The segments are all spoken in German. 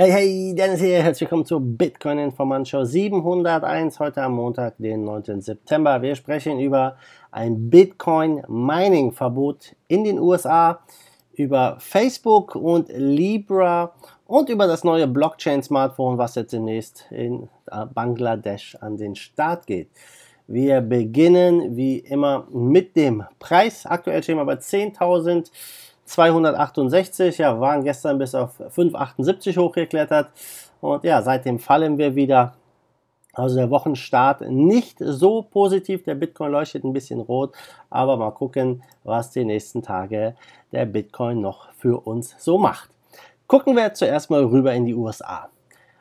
Hey, hey, Dennis hier, herzlich willkommen zur Bitcoin Informant Show 701, heute am Montag, den 9. September. Wir sprechen über ein Bitcoin Mining Verbot in den USA, über Facebook und Libra und über das neue Blockchain Smartphone, was jetzt demnächst in Bangladesch an den Start geht. Wir beginnen wie immer mit dem Preis. Aktuell stehen wir bei 10.000. 268, ja, waren gestern bis auf 578 hochgeklettert. Und ja, seitdem fallen wir wieder. Also der Wochenstart nicht so positiv. Der Bitcoin leuchtet ein bisschen rot. Aber mal gucken, was die nächsten Tage der Bitcoin noch für uns so macht. Gucken wir zuerst mal rüber in die USA.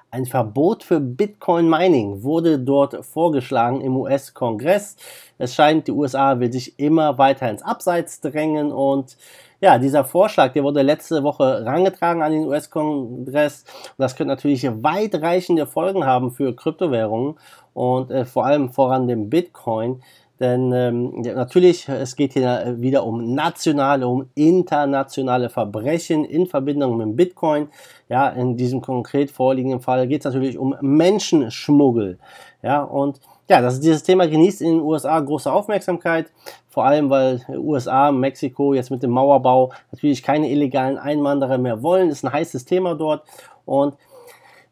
Ein Verbot für Bitcoin Mining wurde dort vorgeschlagen im US-Kongress. Es scheint, die USA will sich immer weiter ins Abseits drängen und ja, dieser Vorschlag, der wurde letzte Woche rangetragen an den US-Kongress. Das könnte natürlich weitreichende Folgen haben für Kryptowährungen und äh, vor allem voran dem Bitcoin. Denn ähm, natürlich, es geht hier wieder um nationale, um internationale Verbrechen in Verbindung mit Bitcoin. Ja, in diesem konkret vorliegenden Fall geht es natürlich um Menschenschmuggel. Ja, und ja, das, dieses Thema genießt in den USA große Aufmerksamkeit, vor allem weil USA, Mexiko jetzt mit dem Mauerbau natürlich keine illegalen Einwanderer mehr wollen. Ist ein heißes Thema dort und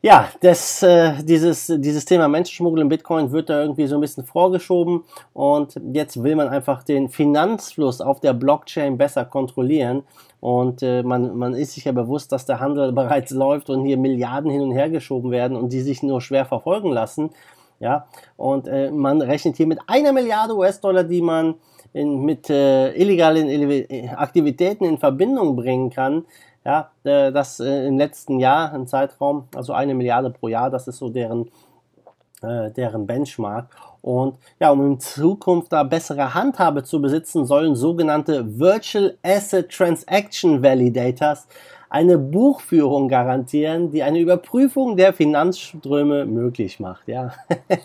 ja, das, äh, dieses, dieses Thema Menschenschmuggel im Bitcoin wird da irgendwie so ein bisschen vorgeschoben und jetzt will man einfach den Finanzfluss auf der Blockchain besser kontrollieren und äh, man, man ist sich ja bewusst, dass der Handel bereits läuft und hier Milliarden hin und her geschoben werden und die sich nur schwer verfolgen lassen. Ja, und äh, man rechnet hier mit einer Milliarde US-Dollar, die man in, mit äh, illegalen Aktivitäten in Verbindung bringen kann. Ja, äh, das äh, im letzten Jahr, im Zeitraum, also eine Milliarde pro Jahr, das ist so deren, äh, deren Benchmark. Und ja, um in Zukunft da bessere Handhabe zu besitzen, sollen sogenannte Virtual Asset Transaction Validators eine Buchführung garantieren, die eine Überprüfung der Finanzströme möglich macht. Ja,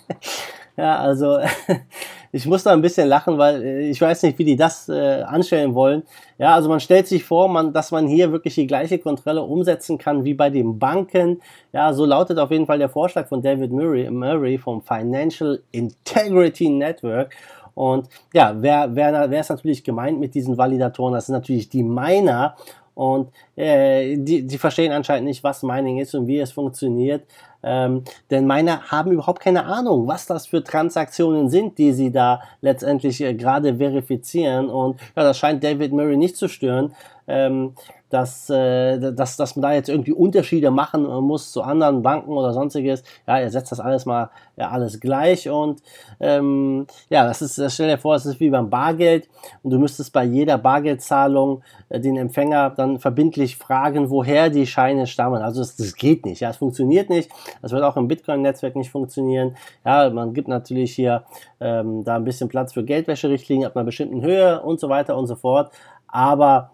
ja also ich muss da ein bisschen lachen, weil äh, ich weiß nicht, wie die das äh, anstellen wollen. Ja, also man stellt sich vor, man, dass man hier wirklich die gleiche Kontrolle umsetzen kann wie bei den Banken. Ja, so lautet auf jeden Fall der Vorschlag von David Murray, Murray vom Financial Integrity Network. Und ja, wer, wer, wer ist natürlich gemeint mit diesen Validatoren? Das sind natürlich die Miner. Und äh, die, die verstehen anscheinend nicht, was Mining ist und wie es funktioniert. Ähm, denn Miner haben überhaupt keine Ahnung, was das für Transaktionen sind, die sie da letztendlich äh, gerade verifizieren. Und ja, das scheint David Murray nicht zu stören. Ähm, dass, äh, dass, dass man da jetzt irgendwie Unterschiede machen muss zu anderen Banken oder sonstiges. Ja, er setzt das alles mal ja, alles gleich und ähm, ja, das ist, stell dir vor, es ist wie beim Bargeld und du müsstest bei jeder Bargeldzahlung äh, den Empfänger dann verbindlich fragen, woher die Scheine stammen. Also das, das geht nicht, ja, es funktioniert nicht. Das wird auch im Bitcoin-Netzwerk nicht funktionieren. Ja, man gibt natürlich hier ähm, da ein bisschen Platz für Geldwäscherichtlinien ab einer bestimmten Höhe und so weiter und so fort. Aber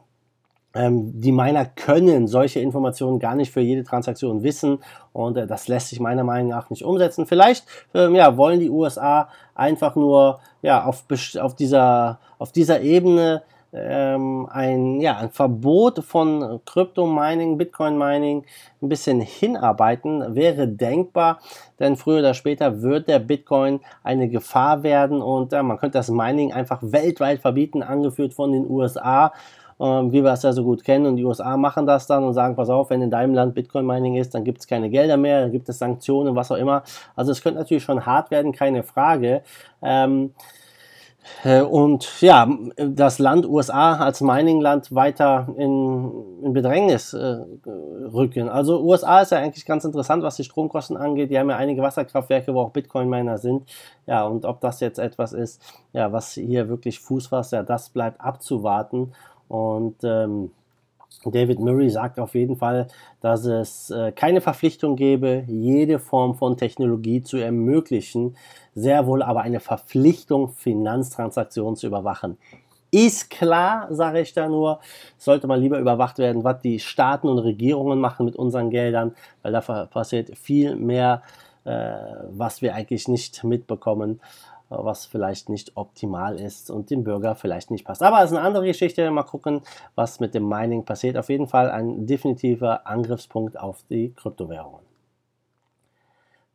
die Miner können solche Informationen gar nicht für jede Transaktion wissen und äh, das lässt sich meiner Meinung nach nicht umsetzen. Vielleicht ähm, ja, wollen die USA einfach nur ja, auf, auf, dieser, auf dieser Ebene ähm, ein, ja, ein Verbot von Krypto-Mining, Bitcoin-Mining ein bisschen hinarbeiten, wäre denkbar, denn früher oder später wird der Bitcoin eine Gefahr werden und äh, man könnte das Mining einfach weltweit verbieten, angeführt von den USA ähm, wie wir es ja so gut kennen. Und die USA machen das dann und sagen, pass auf, wenn in deinem Land Bitcoin-Mining ist, dann gibt es keine Gelder mehr, dann gibt es Sanktionen, was auch immer. Also es könnte natürlich schon hart werden, keine Frage. Ähm, äh, und ja, das Land USA als Mining-Land weiter in, in Bedrängnis äh, rücken. Also USA ist ja eigentlich ganz interessant, was die Stromkosten angeht. Die haben ja einige Wasserkraftwerke, wo auch Bitcoin-Miner sind. Ja, und ob das jetzt etwas ist, ja, was hier wirklich Fuß fasst, ja, das bleibt abzuwarten. Und ähm, David Murray sagt auf jeden Fall, dass es äh, keine Verpflichtung gäbe, jede Form von Technologie zu ermöglichen, sehr wohl aber eine Verpflichtung, Finanztransaktionen zu überwachen. Ist klar, sage ich da nur, sollte mal lieber überwacht werden, was die Staaten und Regierungen machen mit unseren Geldern, weil da passiert viel mehr, äh, was wir eigentlich nicht mitbekommen. Was vielleicht nicht optimal ist und dem Bürger vielleicht nicht passt. Aber es ist eine andere Geschichte. Mal gucken, was mit dem Mining passiert. Auf jeden Fall ein definitiver Angriffspunkt auf die Kryptowährungen.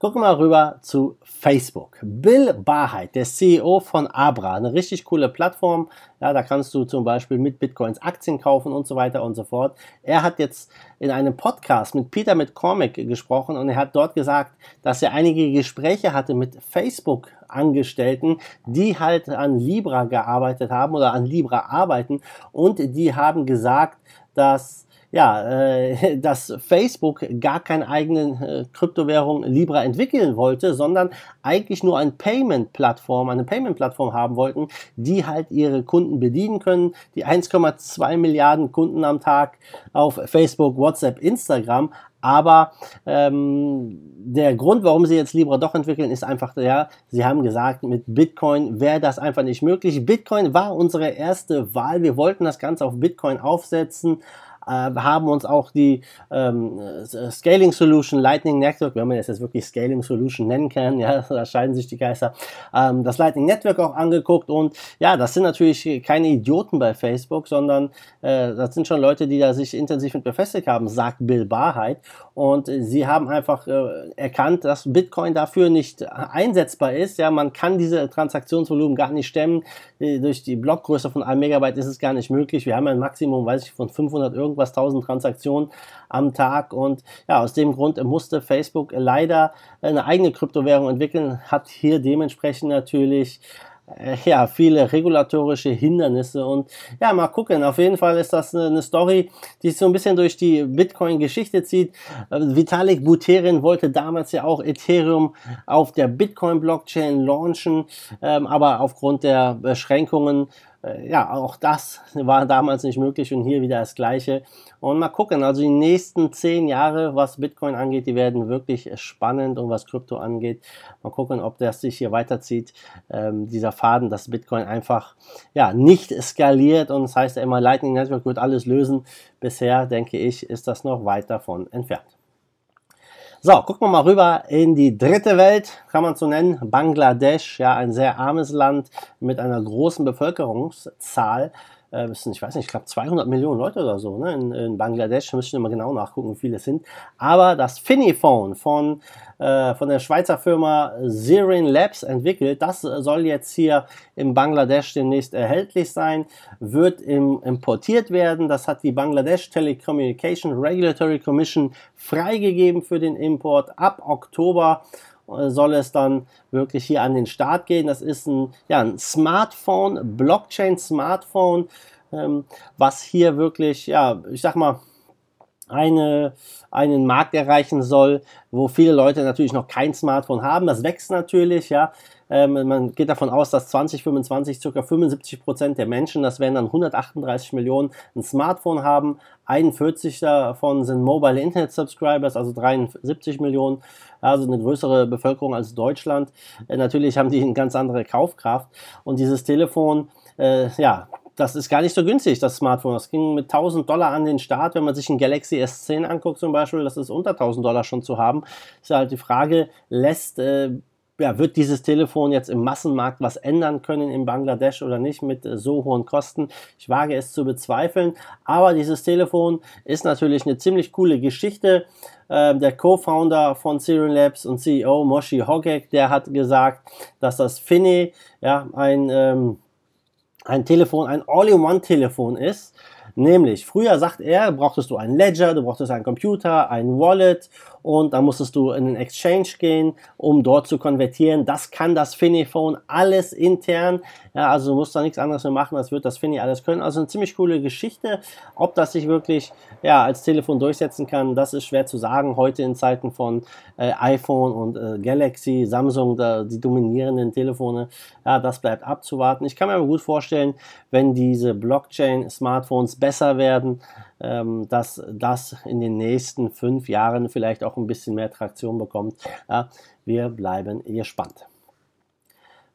Gucken wir mal rüber zu Facebook. Bill Barheit, der CEO von Abra, eine richtig coole Plattform. Ja, da kannst du zum Beispiel mit Bitcoins Aktien kaufen und so weiter und so fort. Er hat jetzt in einem Podcast mit Peter McCormick gesprochen und er hat dort gesagt, dass er einige Gespräche hatte mit Facebook-Angestellten, die halt an Libra gearbeitet haben oder an Libra arbeiten und die haben gesagt, dass ja, äh, dass Facebook gar keine eigenen äh, Kryptowährung Libra entwickeln wollte, sondern eigentlich nur eine Payment-Plattform, eine Payment-Plattform haben wollten, die halt ihre Kunden bedienen können. Die 1,2 Milliarden Kunden am Tag auf Facebook, WhatsApp, Instagram aber ähm, der Grund, warum sie jetzt Libra doch entwickeln, ist einfach, ja, sie haben gesagt, mit Bitcoin wäre das einfach nicht möglich. Bitcoin war unsere erste Wahl. Wir wollten das Ganze auf Bitcoin aufsetzen, äh, haben uns auch die ähm, Scaling Solution Lightning Network, wenn man das jetzt wirklich Scaling Solution nennen kann, ja, da scheiden sich die Geister, ähm, das Lightning Network auch angeguckt und ja, das sind natürlich keine Idioten bei Facebook, sondern äh, das sind schon Leute, die da sich intensiv mit befestigt haben, sagt Bill Barheit und äh, sie haben einfach äh, erkannt, dass Bitcoin dafür nicht einsetzbar ist, ja, man kann diese Transaktionsvolumen gar nicht stemmen, äh, durch die Blockgröße von einem Megabyte ist es gar nicht möglich, wir haben ein Maximum, weiß ich, von 500 irgendwas irgendwas 1000 Transaktionen am Tag. Und ja, aus dem Grund musste Facebook leider eine eigene Kryptowährung entwickeln, hat hier dementsprechend natürlich äh, ja, viele regulatorische Hindernisse und ja, mal gucken. Auf jeden Fall ist das eine Story, die sich so ein bisschen durch die Bitcoin-Geschichte zieht. Äh, Vitalik Buterin wollte damals ja auch Ethereum auf der Bitcoin-Blockchain launchen, ähm, aber aufgrund der Beschränkungen ja, auch das war damals nicht möglich und hier wieder das Gleiche. Und mal gucken, also die nächsten zehn Jahre, was Bitcoin angeht, die werden wirklich spannend und was Krypto angeht. Mal gucken, ob das sich hier weiterzieht, ähm, dieser Faden, dass Bitcoin einfach ja nicht skaliert und das heißt ja immer, Lightning Network wird alles lösen. Bisher, denke ich, ist das noch weit davon entfernt. So, gucken wir mal rüber in die dritte Welt, kann man so nennen, Bangladesch, ja, ein sehr armes Land mit einer großen Bevölkerungszahl. Äh, ich weiß nicht, ich glaube 200 Millionen Leute oder so ne, in, in Bangladesch, müssen wir mal genau nachgucken, wie viele es sind. Aber das Finiphone von äh, von der Schweizer Firma Zirin Labs entwickelt. Das soll jetzt hier in Bangladesch demnächst erhältlich sein, wird im, importiert werden. Das hat die Bangladesh Telecommunication Regulatory Commission freigegeben für den Import. Ab Oktober soll es dann wirklich hier an den Start gehen. Das ist ein, ja, ein Smartphone, Blockchain-Smartphone, ähm, was hier wirklich, ja, ich sag mal, eine, einen Markt erreichen soll, wo viele Leute natürlich noch kein Smartphone haben. Das wächst natürlich, ja. Ähm, man geht davon aus, dass 2025 ca. 75 Prozent der Menschen, das wären dann 138 Millionen, ein Smartphone haben. 41 davon sind Mobile Internet Subscribers, also 73 Millionen, also eine größere Bevölkerung als Deutschland. Äh, natürlich haben die eine ganz andere Kaufkraft und dieses Telefon, äh, ja, das ist gar nicht so günstig, das Smartphone. Das ging mit 1000 Dollar an den Start. Wenn man sich ein Galaxy S10 anguckt zum Beispiel, das ist unter 1000 Dollar schon zu haben. Ist halt die Frage, lässt, äh, ja, wird dieses Telefon jetzt im Massenmarkt was ändern können in Bangladesch oder nicht mit äh, so hohen Kosten? Ich wage es zu bezweifeln. Aber dieses Telefon ist natürlich eine ziemlich coole Geschichte. Ähm, der Co-Founder von Serial Labs und CEO Moshi Hogek, der hat gesagt, dass das Finne ja, ein... Ähm, ein Telefon ein All-in-One-Telefon ist. Nämlich, früher sagt er, brauchtest du einen Ledger, du brauchtest einen Computer, ein Wallet und dann musstest du in den Exchange gehen, um dort zu konvertieren. Das kann das Finiphone alles intern. Ja, also du musst da nichts anderes mehr machen, als wird das Fini alles können. Also eine ziemlich coole Geschichte. Ob das sich wirklich ja, als Telefon durchsetzen kann, das ist schwer zu sagen. Heute in Zeiten von äh, iPhone und äh, Galaxy, Samsung, da, die dominierenden Telefone, ja, das bleibt abzuwarten. Ich kann mir aber gut vorstellen, wenn diese Blockchain-Smartphones besser werden, ähm, dass das in den nächsten fünf Jahren vielleicht auch ein bisschen mehr Traktion bekommt. Ja, wir bleiben gespannt.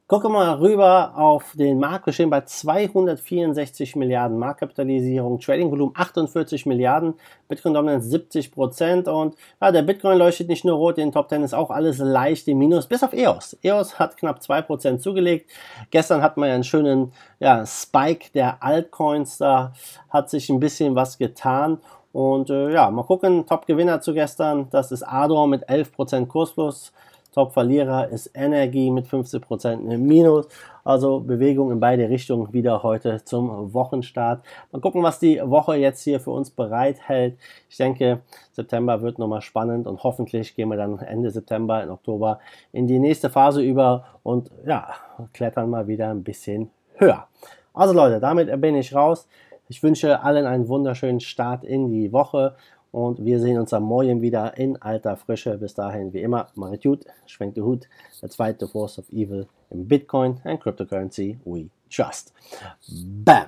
Gucken wir mal rüber auf den Markt. Wir stehen bei 264 Milliarden Marktkapitalisierung, Tradingvolumen 48 Milliarden, Bitcoin Dominance 70 Prozent und ja, der Bitcoin leuchtet nicht nur rot, in den Top 10 ist auch alles leicht im Minus, bis auf EOS. EOS hat knapp 2 Prozent zugelegt. Gestern hatten wir ja einen schönen ja, Spike der Altcoins, da hat sich ein bisschen was getan und äh, ja, mal gucken, Top-Gewinner zu gestern, das ist Ador mit 11% Kursplus. Top-Verlierer ist Energy mit 15% im Minus. Also Bewegung in beide Richtungen wieder heute zum Wochenstart. Mal gucken, was die Woche jetzt hier für uns bereithält. Ich denke, September wird nochmal spannend und hoffentlich gehen wir dann Ende September, in Oktober in die nächste Phase über und ja, klettern mal wieder ein bisschen höher. Also Leute, damit bin ich raus. Ich wünsche allen einen wunderschönen Start in die Woche und wir sehen uns am Morgen wieder in alter Frische. Bis dahin, wie immer, macht gut, schwenkt den Hut. Der zweite Force of Evil im Bitcoin and Cryptocurrency we trust. Bam!